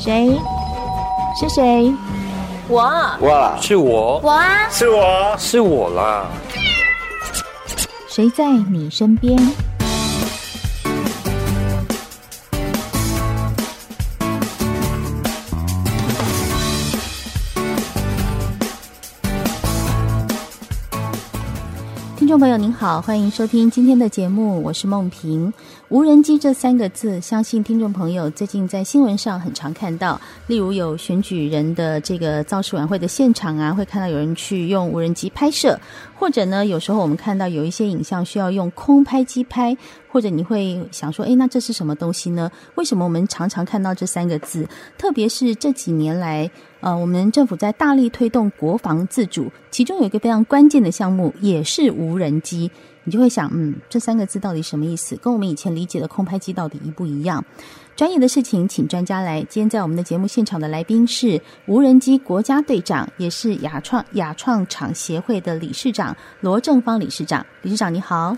谁？是谁？我。我，是我。我啊，是我，是我啦。谁在你身边？朋友您好，欢迎收听今天的节目，我是梦萍。无人机这三个字，相信听众朋友最近在新闻上很常看到，例如有选举人的这个造势晚会的现场啊，会看到有人去用无人机拍摄，或者呢，有时候我们看到有一些影像需要用空拍机拍，或者你会想说，诶，那这是什么东西呢？为什么我们常常看到这三个字？特别是这几年来。呃，我们政府在大力推动国防自主，其中有一个非常关键的项目，也是无人机。你就会想，嗯，这三个字到底什么意思？跟我们以前理解的空拍机到底一不一样？专业的事情，请专家来。今天在我们的节目现场的来宾是无人机国家队长，也是亚创亚创厂协会的理事长罗正方理事长。理事长你好，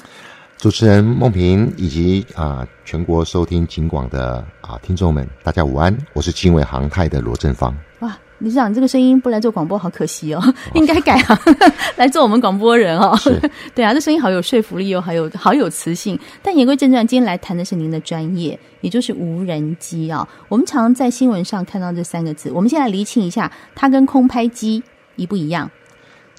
主持人梦萍以及啊、呃、全国收听警广的啊、呃、听众们，大家午安，我是经纬航太的罗振芳。哇。理事长，这个声音不来做广播好可惜哦，应该改行 来做我们广播人哦。对啊，这声音好有说服力哦，还有好有磁性。但言归正传，今天来谈的是您的专业，也就是无人机啊、哦。我们常常在新闻上看到这三个字，我们现在厘清一下，它跟空拍机一不一样？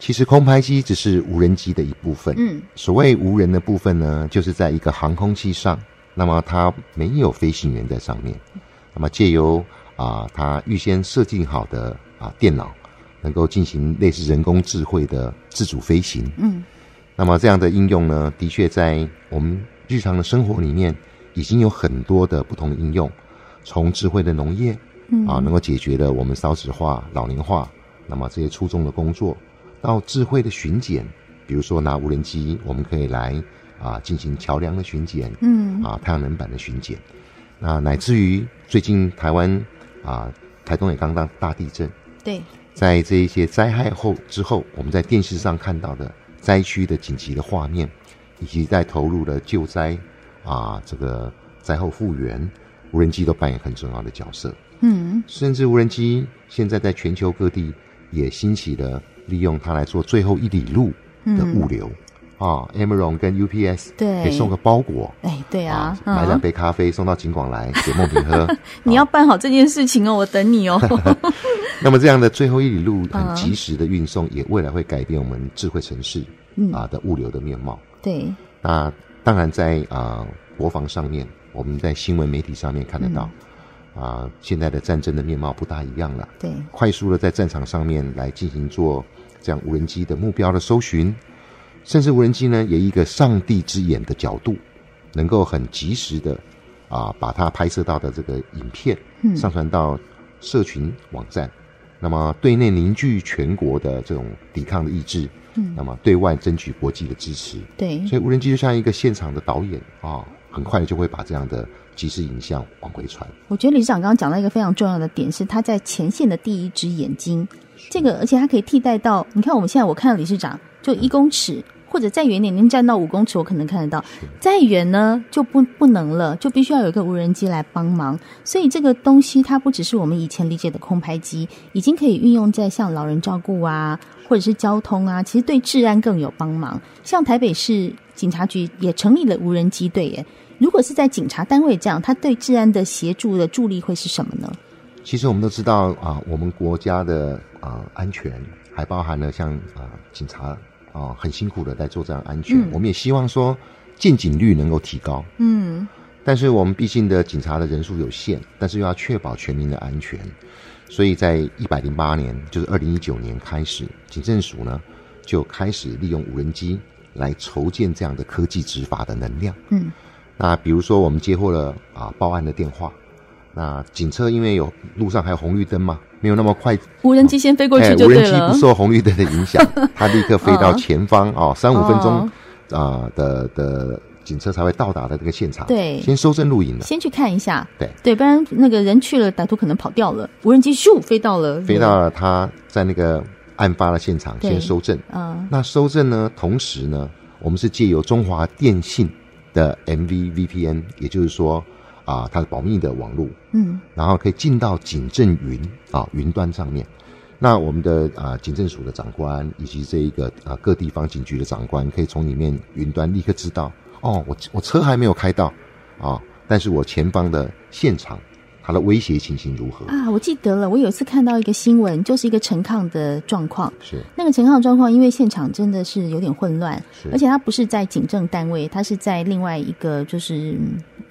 其实空拍机只是无人机的一部分。嗯，所谓无人的部分呢，就是在一个航空器上，那么它没有飞行员在上面，那么借由啊，它预先设定好的啊电脑，能够进行类似人工智慧的自主飞行。嗯，那么这样的应用呢，的确在我们日常的生活里面已经有很多的不同的应用，从智慧的农业，嗯。啊，能够解决了我们少子化、老龄化，那么这些粗重的工作，到智慧的巡检，比如说拿无人机，我们可以来啊进行桥梁的巡检，嗯啊太阳能板的巡检，那乃至于最近台湾。啊，台东也刚刚大地震。对，在这一些灾害后之后，我们在电视上看到的灾区的紧急的画面，以及在投入的救灾啊，这个灾后复原，无人机都扮演很重要的角色。嗯，甚至无人机现在在全球各地也兴起了利用它来做最后一里路的物流。嗯啊，Amazon 跟 UPS 对，可以送个包裹，哎，对啊，啊买两杯咖啡送到警广来给梦萍喝。你要办好这件事情哦，我等你哦。那么这样的最后一里路很及时的运送，也未来会改变我们智慧城市啊的物流的面貌。对，那当然在啊国防上面，我们在新闻媒体上面看得到啊，现在的战争的面貌不大一样了。对，快速的在战场上面来进行做这样无人机的目标的搜寻。甚至无人机呢，也一个上帝之眼的角度，能够很及时的啊，把它拍摄到的这个影片上传到社群网站，嗯、那么对内凝聚全国的这种抵抗的意志，嗯，那么对外争取国际的支持，对，所以无人机就像一个现场的导演啊，很快就会把这样的即时影像往回传。我觉得理事长刚刚讲到一个非常重要的点，是他在前线的第一只眼睛，这个而且它可以替代到，你看我们现在我看到理事长就一公尺。嗯或者再远点，您站到五公尺，我可能看得到。再远呢，就不不能了，就必须要有一个无人机来帮忙。所以这个东西它不只是我们以前理解的空拍机，已经可以运用在像老人照顾啊，或者是交通啊，其实对治安更有帮忙。像台北市警察局也成立了无人机队耶。如果是在警察单位这样，他对治安的协助的助力会是什么呢？其实我们都知道啊，我们国家的啊安全还包含了像啊警察。啊、哦，很辛苦的在做这样安全，嗯、我们也希望说见警率能够提高。嗯，但是我们毕竟的警察的人数有限，但是又要确保全民的安全，所以在一百零八年，就是二零一九年开始，警政署呢就开始利用无人机来筹建这样的科技执法的能量。嗯，那比如说我们接获了啊报案的电话，那警车因为有路上还有红绿灯嘛。没有那么快，无人机先飞过去就对了。无人机不受红绿灯的影响，它立刻飞到前方啊，三五分钟啊、呃、的的警车才会到达的这个现场。对，先搜证录影了，先去看一下。对对，不然那个人去了，歹徒可能跑掉了。无人机咻飞到了，飞到了他在那个案发的现场，先搜证。嗯，那搜证呢，同时呢，我们是借由中华电信的 MV VPN，也就是说啊它的保密的网络，嗯，然后可以进到警政云啊云端上面。那我们的啊警政署的长官以及这一个啊各地方警局的长官，可以从里面云端立刻知道，哦，我我车还没有开到啊，但是我前方的现场。它的威胁情形如何啊？我记得了，我有一次看到一个新闻，就是一个陈抗的状况。是那个陈抗状况，因为现场真的是有点混乱，而且他不是在警政单位，他是在另外一个，就是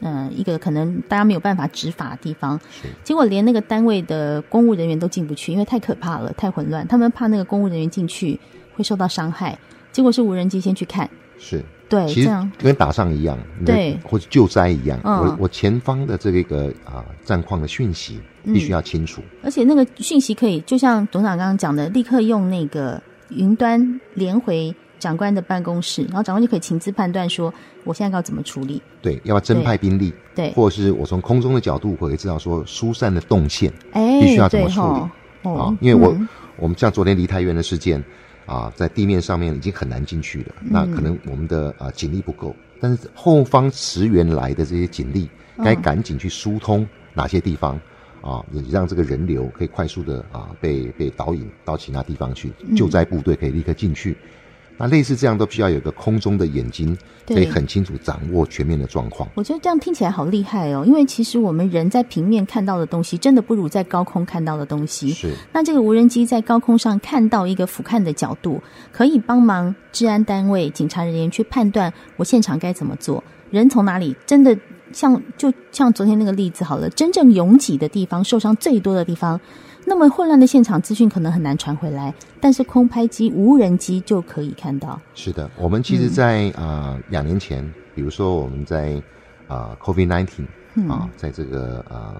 嗯、呃，一个可能大家没有办法执法的地方。是结果连那个单位的公务人员都进不去，因为太可怕了，太混乱，他们怕那个公务人员进去会受到伤害。结果是无人机先去看。是。对，其实跟打仗一样，对，或者救灾一样。嗯、我我前方的这个啊战况的讯息必须要清楚，嗯，而且那个讯息可以就像董事长刚刚讲的，立刻用那个云端连回长官的办公室，然后长官就可以亲自判断说，我现在要怎么处理。对，要不要增派兵力？对，或者是我从空中的角度，我可以知道说疏散的动线，哎，必须要怎么处理？哦，啊，因为我、嗯、我们像昨天梨泰院的事件。啊，在地面上面已经很难进去了，嗯、那可能我们的啊警力不够，但是后方驰援来的这些警力，该赶紧去疏通哪些地方，嗯、啊，也让这个人流可以快速的啊被被导引到其他地方去，救灾部队可以立刻进去。嗯那类似这样都需要有一个空中的眼睛，可以很清楚掌握全面的状况。我觉得这样听起来好厉害哦，因为其实我们人在平面看到的东西，真的不如在高空看到的东西。是。那这个无人机在高空上看到一个俯瞰的角度，可以帮忙治安单位、警察人员去判断我现场该怎么做。人从哪里？真的像就像昨天那个例子好了，真正拥挤的地方，受伤最多的地方。那么混乱的现场资讯可能很难传回来，但是空拍机、无人机就可以看到。是的，我们其实在，在啊两年前，比如说我们在啊 COVID nineteen 啊，在这个啊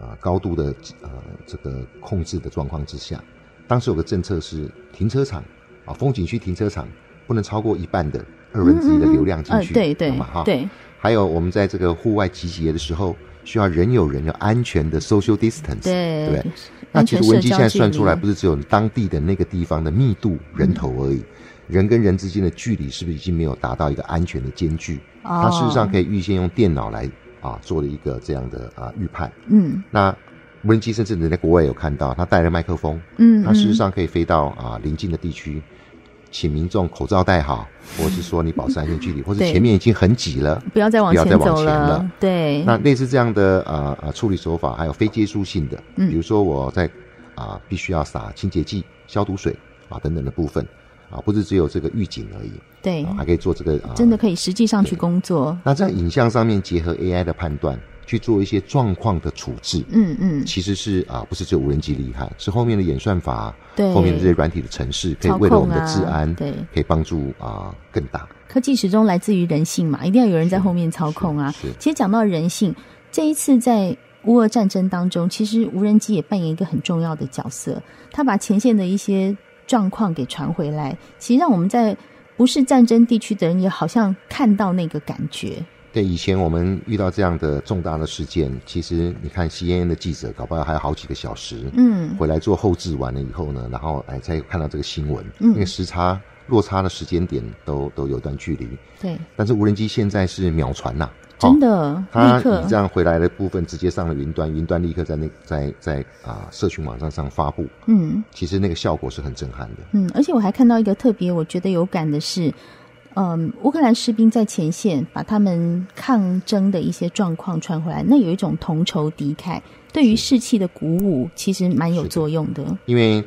啊高度的呃这个控制的状况之下，当时有个政策是停车场啊风景区停车场不能超过一半的二分之一的流量进去，嗯嗯呃、对对哈对。还有我们在这个户外集结的时候，需要人有人有安全的 social distance，对对不对？那其实无人机现在算出来，不是只有当地的那个地方的密度人头而已，嗯、人跟人之间的距离是不是已经没有达到一个安全的间距？哦、它事实上可以预先用电脑来啊做了一个这样的啊预判。嗯，那无人机甚至你在国外有看到，它带了麦克风，嗯，它事实上可以飞到啊邻近的地区。请民众口罩戴好，或是说你保持安全距离，或者前面已经很挤了，不要再往前走了。不要再往前了。对，那类似这样的呃呃处理手法，还有非接触性的，嗯，比如说我在啊、呃、必须要撒清洁剂、消毒水啊等等的部分啊，不是只有这个预警而已，对，还可以做这个啊，真的可以实际上去工作。那在影像上面结合 AI 的判断。去做一些状况的处置，嗯嗯，其实是啊，不是只有无人机厉害，是后面的演算法，对，后面的这些软体的城市，可以为了我们的治安，对，可以帮助啊更大。科技始终来自于人性嘛，一定要有人在后面操控啊。是，其实讲到人性，这一次在乌俄战争当中，其实无人机也扮演一个很重要的角色，它把前线的一些状况给传回来，其实让我们在不是战争地区的人也好像看到那个感觉。对，以前我们遇到这样的重大的事件，其实你看 CNN 的记者搞不好还有好几个小时，嗯，回来做后置完了以后呢，然后哎才看到这个新闻，嗯，因为时差落差的时间点都都有段距离，对。但是无人机现在是秒传呐，真的，它你这样回来的部分直接上了云端，云端立刻在那在在啊社群网站上发布，嗯，其实那个效果是很震撼的，嗯，而且我还看到一个特别我觉得有感的是。嗯，乌克兰士兵在前线把他们抗争的一些状况传回来，那有一种同仇敌忾，对于士气的鼓舞，其实蛮有作用的。因为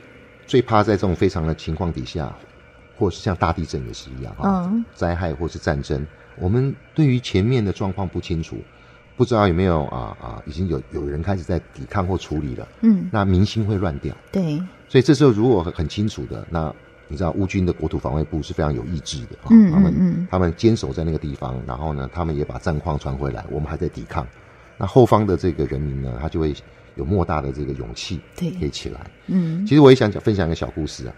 最怕在这种非常的情况底下，或是像大地震也是一样哈，嗯，灾害或是战争，我们对于前面的状况不清楚，不知道有没有啊啊，已经有有人开始在抵抗或处理了，嗯，那民心会乱掉。对，所以这时候如果很清楚的那。你知道乌军的国土防卫部是非常有意志的，嗯，他们他们坚守在那个地方，然后呢，他们也把战况传回来，我们还在抵抗。那后方的这个人民呢，他就会有莫大的这个勇气，对，可以起来。嗯，其实我也想讲分享一个小故事啊。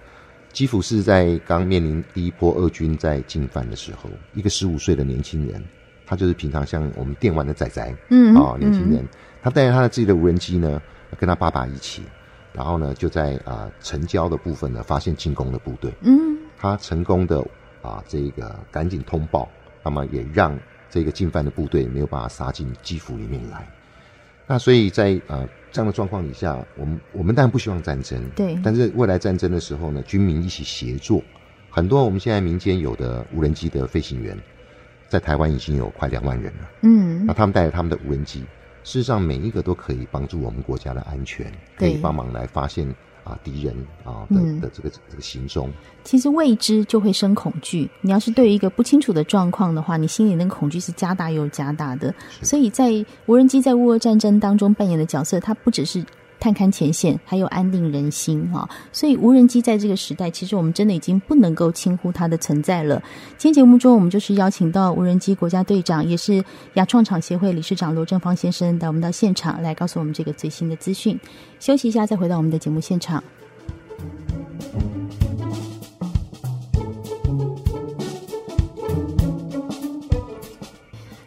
基辅是在刚面临第一波俄军在进犯的时候，一个十五岁的年轻人，他就是平常像我们电玩的仔仔，嗯啊，年轻人，他带着他的自己的无人机呢，跟他爸爸一起。然后呢，就在啊、呃、城郊的部分呢，发现进攻的部队。嗯，他成功的啊这个赶紧通报，那么也让这个进犯的部队没有办法杀进基辅里面来。那所以在呃这样的状况底下，我们我们当然不希望战争，对。但是未来战争的时候呢，军民一起协作，很多我们现在民间有的无人机的飞行员，在台湾已经有快两万人了。嗯。那他们带着他们的无人机，事实上每一个都可以帮助我们国家的安全，可以帮忙来发现。啊，敌人啊的的这个、嗯、这个行踪，其实未知就会生恐惧。你要是对于一个不清楚的状况的话，你心里那个恐惧是加大又加大的。所以在无人机在乌俄战争当中扮演的角色，它不只是。探勘前线，还有安定人心哈，所以无人机在这个时代，其实我们真的已经不能够轻忽它的存在了。今天节目中，我们就是邀请到无人机国家队长，也是亚创厂协会理事长罗正芳先生，带我们到现场来告诉我们这个最新的资讯。休息一下，再回到我们的节目现场。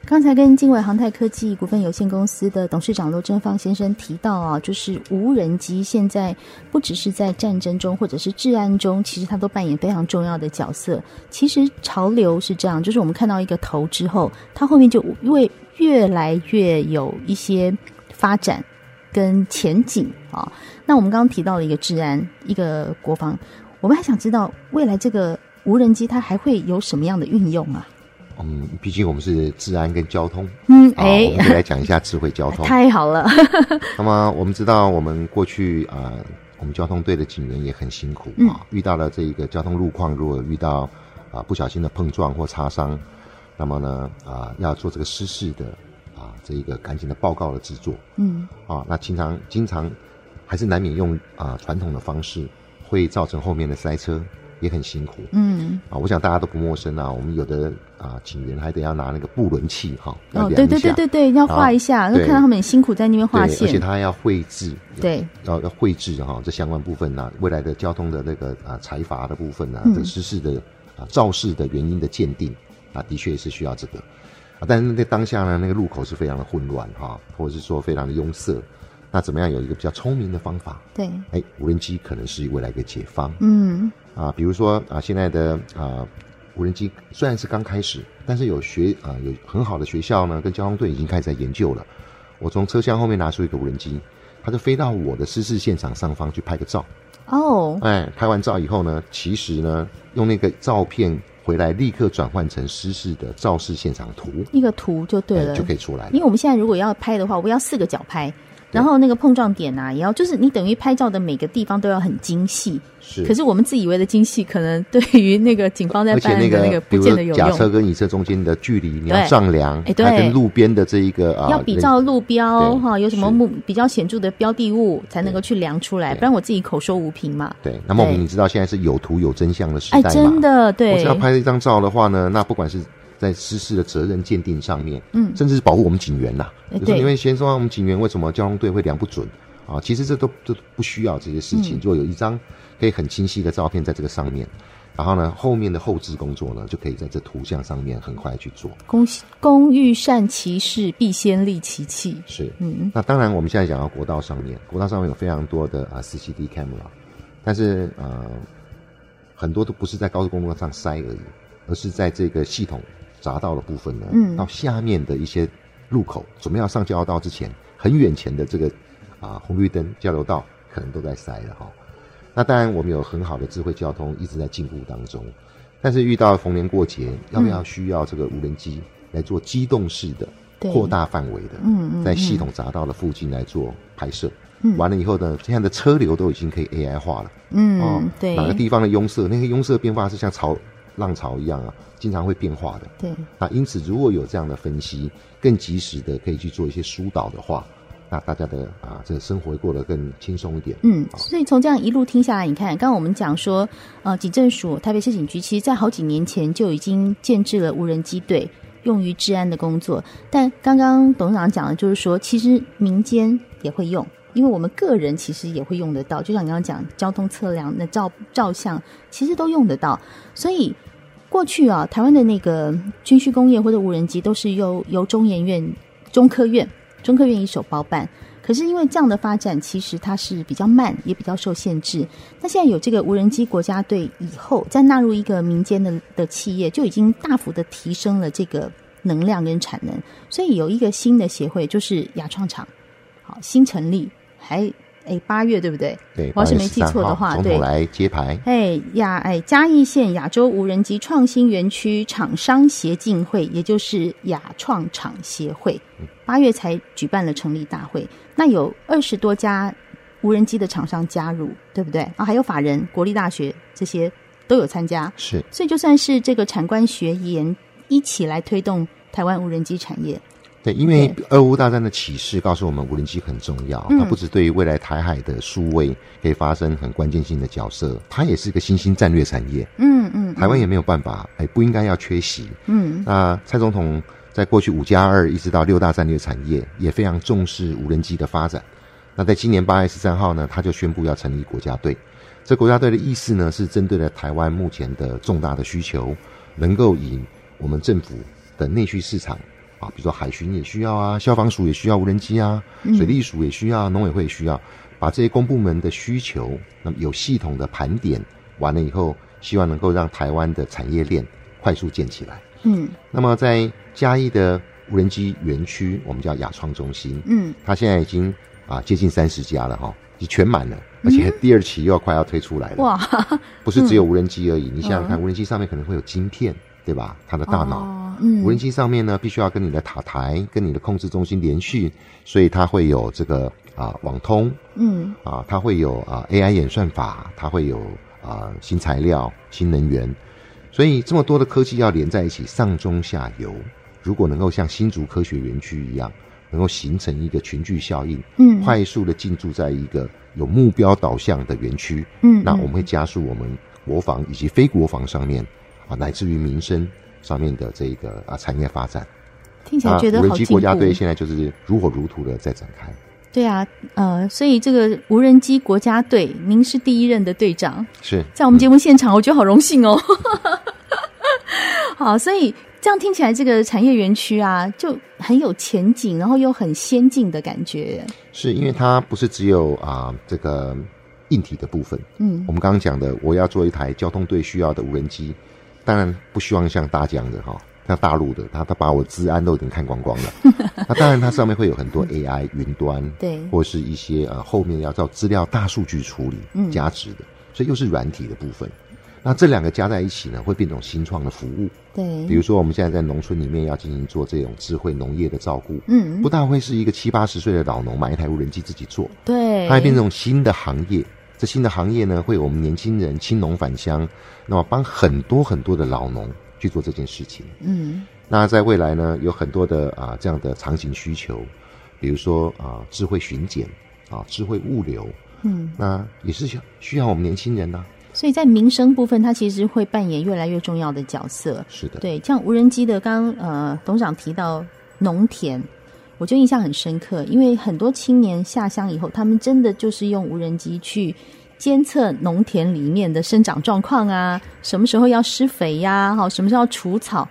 刚才跟经纬航太科技股份有限公司的董事长罗正方先生提到啊，就是无人机现在不只是在战争中或者是治安中，其实它都扮演非常重要的角色。其实潮流是这样，就是我们看到一个头之后，它后面就因为越来越有一些发展跟前景啊。那我们刚刚提到了一个治安，一个国防，我们还想知道未来这个无人机它还会有什么样的运用啊？嗯，毕竟我们是治安跟交通，嗯，哎、啊，我们就来讲一下智慧交通。太好了。那么我们知道，我们过去啊、呃，我们交通队的警员也很辛苦啊、嗯，遇到了这一个交通路况，如果遇到啊、呃、不小心的碰撞或擦伤，那么呢啊、呃、要做这个失事的啊这一个赶紧的报告的制作，嗯，啊那经常经常还是难免用啊传统的方式，会造成后面的塞车。也很辛苦，嗯。啊，我想大家都不陌生啊。我们有的啊，警员还得要拿那个布轮器哈，哦，对对对对对，要画一下，就看到他们很辛苦在那边画线，而且他还要绘制，对，要要绘制哈，这相关部分呢、啊，未来的交通的那个啊财阀的部分呢、啊，这个失事的啊肇事的原因的鉴定啊，的确是需要这个。啊，但是在当下呢，那个路口是非常的混乱哈，或者是说非常的拥塞。那怎么样有一个比较聪明的方法？对，哎，无人机可能是未来一个解方。嗯，啊，比如说啊，现在的啊无人机虽然是刚开始，但是有学啊有很好的学校呢，跟交通队已经开始在研究了。我从车厢后面拿出一个无人机，它就飞到我的失事现场上方去拍个照。哦，哎，拍完照以后呢，其实呢，用那个照片回来立刻转换成失事的肇事现场图，一个图就对了，就可以出来。因为我们现在如果要拍的话，我要四个角拍。然后那个碰撞点啊，也要就是你等于拍照的每个地方都要很精细。是。可是我们自以为的精细，可能对于那个警方在办的那个不见得有用。甲车跟乙车中间的距离，你要丈量，哎，对，跟路边的这一个啊，要比照路标哈，有什么目比较显著的标的物，才能够去量出来，不然我自己口说无凭嘛。对。那孟平，你知道现在是有图有真相的时代吗？哎，真的，对。我只要拍了一张照的话呢，那不管是。在失事的责任鉴定上面，嗯，甚至是保护我们警员呐、欸，就是因为先说我们警员为什么交通队会量不准啊？其实这都都不需要这些事情，如、嗯、果有一张可以很清晰的照片在这个上面，然后呢，后面的后置工作呢，就可以在这图像上面很快去做。工工欲善其事，必先利其器。是，嗯，那当然我们现在讲到国道上面，国道上面有非常多的啊 CCD camera，但是呃，很多都不是在高速公路上塞而已，而是在这个系统。匝道的部分呢，嗯，到下面的一些路口，准备要上交流道之前，很远前的这个啊红绿灯交流道可能都在塞了哈。那当然，我们有很好的智慧交通一直在进步当中，但是遇到逢年过节，要不要需要这个无人机来做机动式的扩大范围的，嗯，在系统匝道的附近来做拍摄，嗯，完了以后呢，现在的车流都已经可以 AI 化了，嗯，哦，对，哪个地方的拥塞，那个拥塞变化是像潮浪潮一样啊。经常会变化的，对。那因此，如果有这样的分析，更及时的可以去做一些疏导的话，那大家的啊，这个生活会过得更轻松一点。嗯，所以从这样一路听下来，你看，刚刚我们讲说，呃，警政署、台北市警局，其实在好几年前就已经建置了无人机队，用于治安的工作。但刚刚董事长讲的就是说，其实民间也会用，因为我们个人其实也会用得到。就像你刚刚讲，交通测量、那照照相，其实都用得到，所以。过去啊，台湾的那个军需工业或者无人机都是由由中研院、中科院、中科院一手包办。可是因为这样的发展，其实它是比较慢，也比较受限制。那现在有这个无人机国家队以后，再纳入一个民间的的企业，就已经大幅的提升了这个能量跟产能，所以有一个新的协会，就是亚创厂，好新成立，还。哎，八月对不对？对，我要是没记错的话，对，来揭牌。哎，亚哎嘉义县亚洲无人机创新园区厂商协进会，也就是亚创厂协会，八月才举办了成立大会。那有二十多家无人机的厂商加入，对不对？啊，还有法人、国立大学这些都有参加。是，所以就算是这个产官学研一起来推动台湾无人机产业。对，因为俄乌大战的启示告诉我们，无人机很重要。它不只对于未来台海的数位可以发生很关键性的角色，它也是一个新兴战略产业。嗯嗯，台湾也没有办法，哎，不应该要缺席。嗯，那蔡总统在过去五加二一直到六大战略产业，也非常重视无人机的发展。那在今年八月十三号呢，他就宣布要成立国家队。这国家队的意思呢，是针对了台湾目前的重大的需求，能够以我们政府的内需市场。啊，比如说海巡也需要啊，消防署也需要无人机啊，水利署也需要，农委会也需要，把这些公部门的需求，那么有系统的盘点完了以后，希望能够让台湾的产业链快速建起来。嗯，那么在嘉义的无人机园区，我们叫亚创中心，嗯，它现在已经啊接近三十家了哈，已经全满了，而且第二期又要快要推出来了。哇，不是只有无人机而已，你想想看，无人机上面可能会有晶片。对吧？它的大脑，嗯，无人机上面呢，必须要跟你的塔台、跟你的控制中心连续，所以它会有这个啊网通，嗯，啊，它会有啊 AI 演算法，它会有啊新材料、新能源，所以这么多的科技要连在一起，上中下游，如果能够像新竹科学园区一样，能够形成一个群聚效应，嗯，快速的进驻在一个有目标导向的园区，嗯，那我们会加速我们国防以及非国防上面。啊，乃至于民生上面的这个啊产业发展，听起来觉得好进步。无人机国家队现在就是如火如荼的在展开。对啊，呃，所以这个无人机国家队，您是第一任的队长，是在我们节目现场，我觉得好荣幸哦。好，所以这样听起来，这个产业园区啊，就很有前景，然后又很先进的感觉。是因为它不是只有啊这个硬体的部分，嗯，我们刚刚讲的，我要做一台交通队需要的无人机。当然不希望像大疆的哈，像大陆的，他他把我治安都已经看光光了。那当然，它上面会有很多 AI 云端，对，或是一些呃后面要照资料大数据处理加值的，所以又是软体的部分。那这两个加在一起呢，会变成新创的服务。对，比如说我们现在在农村里面要进行做这种智慧农业的照顾，嗯，不大会是一个七八十岁的老农买一台无人机自己做，对，它会变成新的行业。这新的行业呢，会有我们年轻人青农返乡，那么帮很多很多的老农去做这件事情。嗯，那在未来呢，有很多的啊这样的场景需求，比如说啊智慧巡检啊智慧物流，嗯，那也是需需要我们年轻人呐、啊。所以在民生部分，它其实会扮演越来越重要的角色。是的，对，像无人机的，刚刚呃董事长提到农田。我就印象很深刻，因为很多青年下乡以后，他们真的就是用无人机去监测农田里面的生长状况啊，什么时候要施肥呀，哈，什么时候要除草。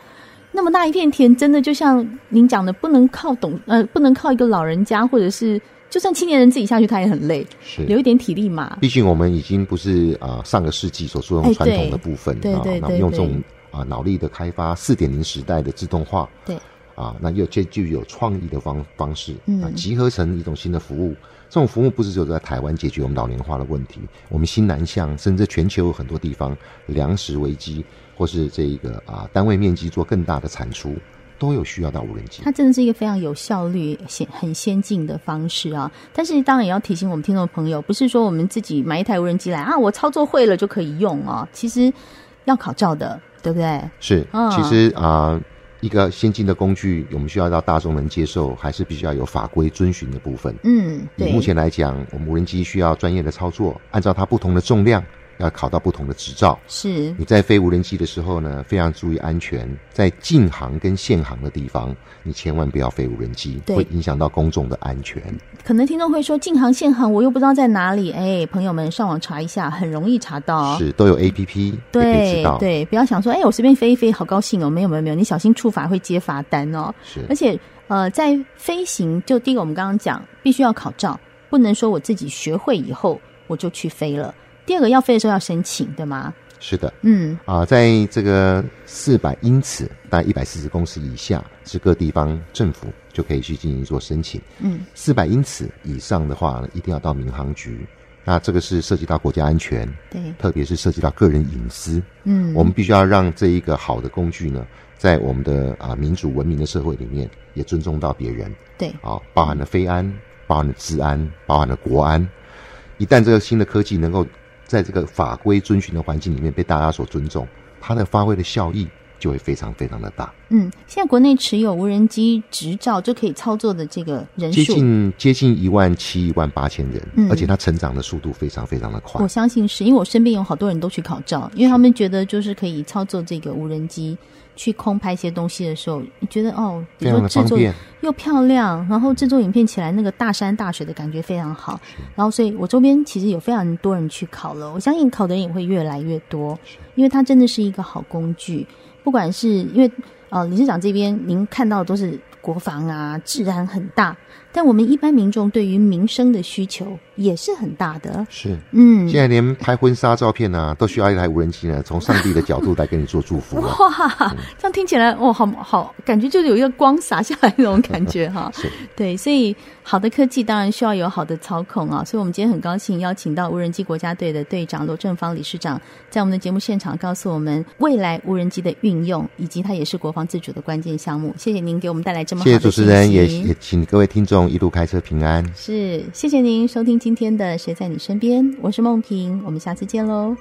那么大一片田，真的就像您讲的，不能靠懂呃，不能靠一个老人家，或者是就算青年人自己下去，他也很累，是留一点体力嘛。毕竟我们已经不是啊、呃、上个世纪所说用传统的部分，对对对，用这种啊脑力的开发，四点零时代的自动化，对。啊，那又这具有创意的方方式，嗯，啊，集合成一种新的服务。这种服务不是只有在台湾解决我们老龄化的问题，我们新南向甚至全球有很多地方粮食危机，或是这一个啊单位面积做更大的产出，都有需要到无人机。它真的是一个非常有效率、先很先进的方式啊！但是当然也要提醒我们听众朋友，不是说我们自己买一台无人机来啊，我操作会了就可以用啊，其实要考照的，对不对？是，嗯、其实啊。呃一个先进的工具，我们需要让大众能接受，还是必须要有法规遵循的部分。嗯，对。以目前来讲，我们无人机需要专业的操作，按照它不同的重量。要考到不同的执照。是你在飞无人机的时候呢，非常注意安全。在禁航跟限航的地方，你千万不要飞无人机，会影响到公众的安全。可能听众会说，禁航限航我又不知道在哪里。哎，朋友们上网查一下，很容易查到。是都有 APP，对，可以知道。对，不要想说，哎，我随便飞一飞，好高兴哦。没有没有没有，你小心触法会接罚单哦。是，而且呃，在飞行，就第一个我们刚刚讲，必须要考照，不能说我自己学会以后我就去飞了。第二个要飞的时候要申请，对吗？是的，嗯啊，在这个四百英尺，大概一百四十公尺以下，是各地方政府就可以去进行做申请。嗯，四百英尺以上的话呢，一定要到民航局。那这个是涉及到国家安全，对，特别是涉及到个人隐私。嗯，我们必须要让这一个好的工具呢，在我们的啊民主文明的社会里面，也尊重到别人。对，啊，包含了非安，包含了治安，包含了国安。一旦这个新的科技能够在这个法规遵循的环境里面被大家所尊重，它的发挥的效益就会非常非常的大。嗯，现在国内持有无人机执照就可以操作的这个人数，接近接近一万七、一万八千人，嗯，而且它成长的速度非常非常的快。我相信是因为我身边有好多人都去考照，因为他们觉得就是可以操作这个无人机。去空拍一些东西的时候，你觉得哦，比如说制作又漂亮，然后制作影片起来那个大山大水的感觉非常好。然后，所以我周边其实有非常多人去考了，我相信考的人也会越来越多，因为它真的是一个好工具。不管是因为呃理事长这边您看到的都是国防啊，治安很大。但我们一般民众对于民生的需求也是很大的，是，嗯，现在连拍婚纱照片啊，都需要一台无人机呢，从上帝的角度来给你做祝福。哇，这样听起来，哦，好好，感觉就是有一个光洒下来那种感觉哈。是，对，所以好的科技当然需要有好的操控啊。所以我们今天很高兴邀请到无人机国家队的队长罗正芳理事长，在我们的节目现场告诉我们未来无人机的运用，以及它也是国防自主的关键项目。谢谢您给我们带来这么好的主持人，也也请各位听众。一路开车平安。是谢谢您收听今天的谁在你身边我是梦萍我们下次见喽。